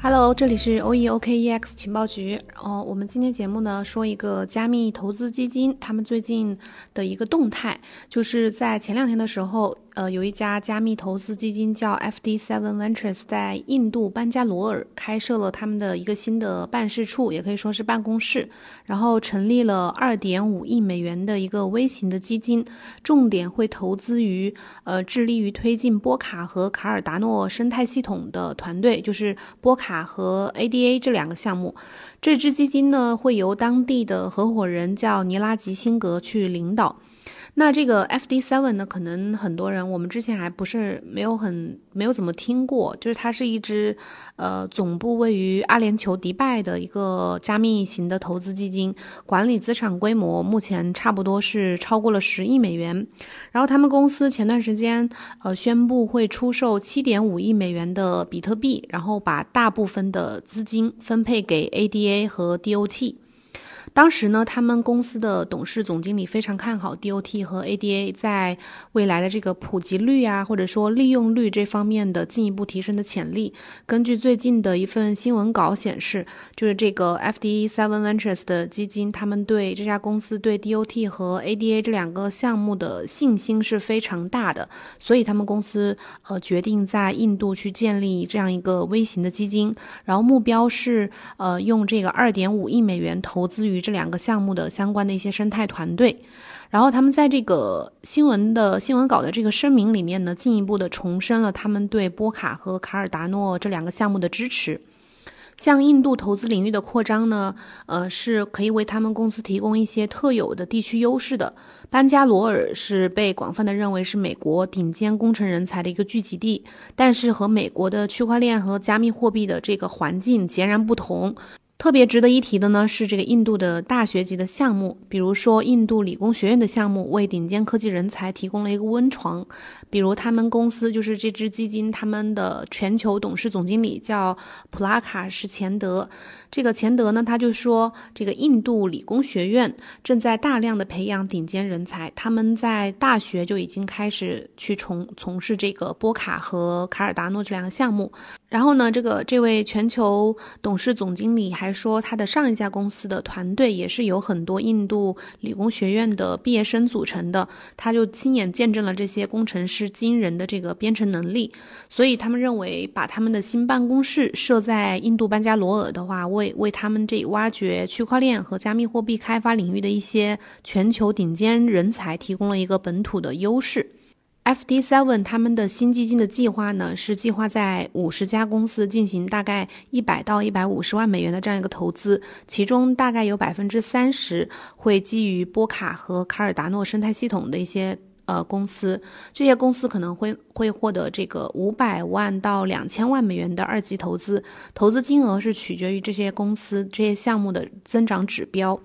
Hello，这里是 OEOKEX 情报局。哦，我们今天节目呢说一个加密投资基金，他们最近的一个动态，就是在前两天的时候。呃，有一家加密投资基金叫 FD Seven Ventures，在印度班加罗尔开设了他们的一个新的办事处，也可以说是办公室，然后成立了二点五亿美元的一个微型的基金，重点会投资于呃致力于推进波卡和卡尔达诺生态系统的团队，就是波卡卡和 ADA 这两个项目。这支基金呢，会由当地的合伙人叫尼拉吉辛格去领导。那这个 FD Seven 呢，可能很多人我们之前还不是没有很没有怎么听过，就是它是一支呃总部位于阿联酋迪拜的一个加密型的投资基金，管理资产规模目前差不多是超过了十亿美元。然后他们公司前段时间呃宣布会出售七点五亿美元的比特币，然后把大部分的资金分配给 ADA 和 DOT。当时呢，他们公司的董事总经理非常看好 DOT 和 ADA 在未来的这个普及率啊，或者说利用率这方面的进一步提升的潜力。根据最近的一份新闻稿显示，就是这个 FD Seven Ventures 的基金，他们对这家公司对 DOT 和 ADA 这两个项目的信心是非常大的，所以他们公司呃决定在印度去建立这样一个微型的基金，然后目标是呃用这个二点五亿美元投资于。这两个项目的相关的一些生态团队，然后他们在这个新闻的新闻稿的这个声明里面呢，进一步的重申了他们对波卡和卡尔达诺这两个项目的支持。向印度投资领域的扩张呢，呃，是可以为他们公司提供一些特有的地区优势的。班加罗尔是被广泛的认为是美国顶尖工程人才的一个聚集地，但是和美国的区块链和加密货币的这个环境截然不同。特别值得一提的呢，是这个印度的大学级的项目，比如说印度理工学院的项目，为顶尖科技人才提供了一个温床。比如他们公司就是这支基金，他们的全球董事总经理叫普拉卡什钱德。这个钱德呢，他就说，这个印度理工学院正在大量的培养顶尖人才，他们在大学就已经开始去从从事这个波卡和卡尔达诺这两个项目。然后呢，这个这位全球董事总经理还说，他的上一家公司的团队也是有很多印度理工学院的毕业生组成的，他就亲眼见证了这些工程师惊人的这个编程能力，所以他们认为把他们的新办公室设在印度班加罗尔的话，为为他们这挖掘区块链和加密货币开发领域的一些全球顶尖人才提供了一个本土的优势。FD Seven 他们的新基金的计划呢，是计划在五十家公司进行大概一百到一百五十万美元的这样一个投资，其中大概有百分之三十会基于波卡和卡尔达诺生态系统的一些。呃，公司这些公司可能会会获得这个五百万到两千万美元的二级投资，投资金额是取决于这些公司这些项目的增长指标。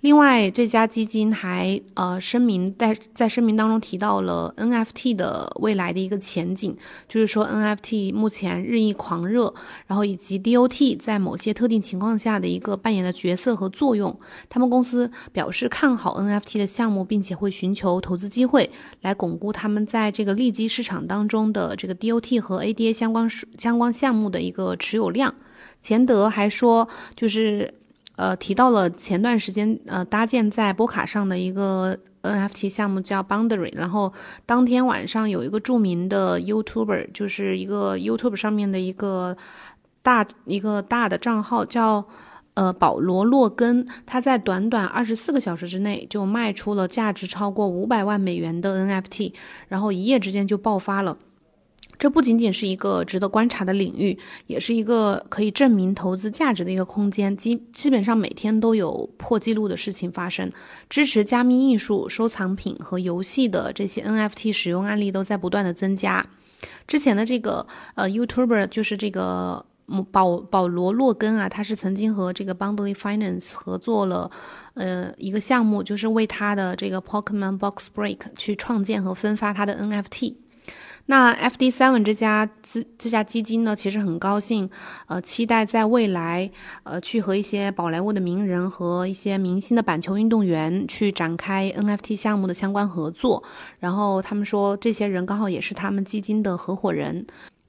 另外，这家基金还呃声明在在声明当中提到了 NFT 的未来的一个前景，就是说 NFT 目前日益狂热，然后以及 DOT 在某些特定情况下的一个扮演的角色和作用。他们公司表示看好 NFT 的项目，并且会寻求投资机会。来巩固他们在这个利基市场当中的这个 DOT 和 ADA 相关相关项目的一个持有量。钱德还说，就是呃提到了前段时间呃搭建在波卡上的一个 NFT 项目叫 Boundary，然后当天晚上有一个著名的 YouTuber，就是一个 YouTube 上面的一个大一个大的账号叫。呃，保罗·洛根他在短短二十四个小时之内就卖出了价值超过五百万美元的 NFT，然后一夜之间就爆发了。这不仅仅是一个值得观察的领域，也是一个可以证明投资价值的一个空间。基基本上每天都有破纪录的事情发生。支持加密艺术、收藏品和游戏的这些 NFT 使用案例都在不断的增加。之前的这个呃 YouTuber 就是这个。保保罗洛根啊，他是曾经和这个 Boundary Finance 合作了，呃，一个项目，就是为他的这个 Pokemon Box Break 去创建和分发他的 NFT。那 FD Seven 这家资这家基金呢，其实很高兴，呃，期待在未来，呃，去和一些宝莱坞的名人和一些明星的板球运动员去展开 NFT 项目的相关合作。然后他们说，这些人刚好也是他们基金的合伙人。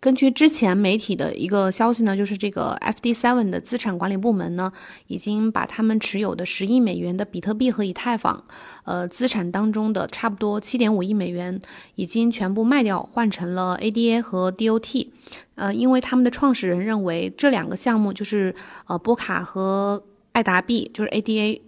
根据之前媒体的一个消息呢，就是这个 FD Seven 的资产管理部门呢，已经把他们持有的十亿美元的比特币和以太坊，呃，资产当中的差不多七点五亿美元，已经全部卖掉，换成了 ADA 和 DOT。呃，因为他们的创始人认为这两个项目就是呃波卡和爱达币，就是 ADA。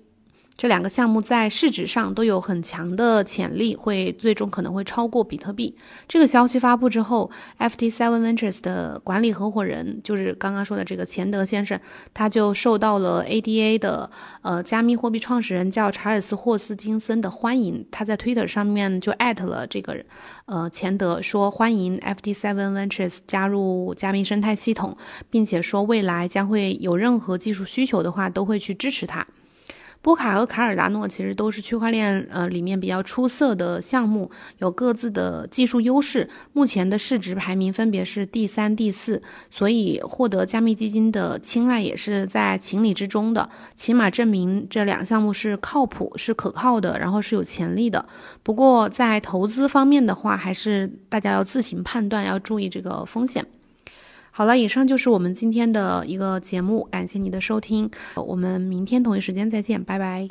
这两个项目在市值上都有很强的潜力，会最终可能会超过比特币。这个消息发布之后，FT Seven Ventures 的管理合伙人，就是刚刚说的这个钱德先生，他就受到了 ADA 的呃加密货币创始人叫查尔斯霍斯金森的欢迎。他在 Twitter 上面就艾特了这个呃钱德，说欢迎 FT Seven Ventures 加入加密生态系统，并且说未来将会有任何技术需求的话，都会去支持他。波卡和卡尔达诺其实都是区块链呃里面比较出色的项目，有各自的技术优势。目前的市值排名分别是第三、第四，所以获得加密基金的青睐也是在情理之中的。起码证明这两项目是靠谱、是可靠的，然后是有潜力的。不过在投资方面的话，还是大家要自行判断，要注意这个风险。好了，以上就是我们今天的一个节目，感谢你的收听，我们明天同一时间再见，拜拜。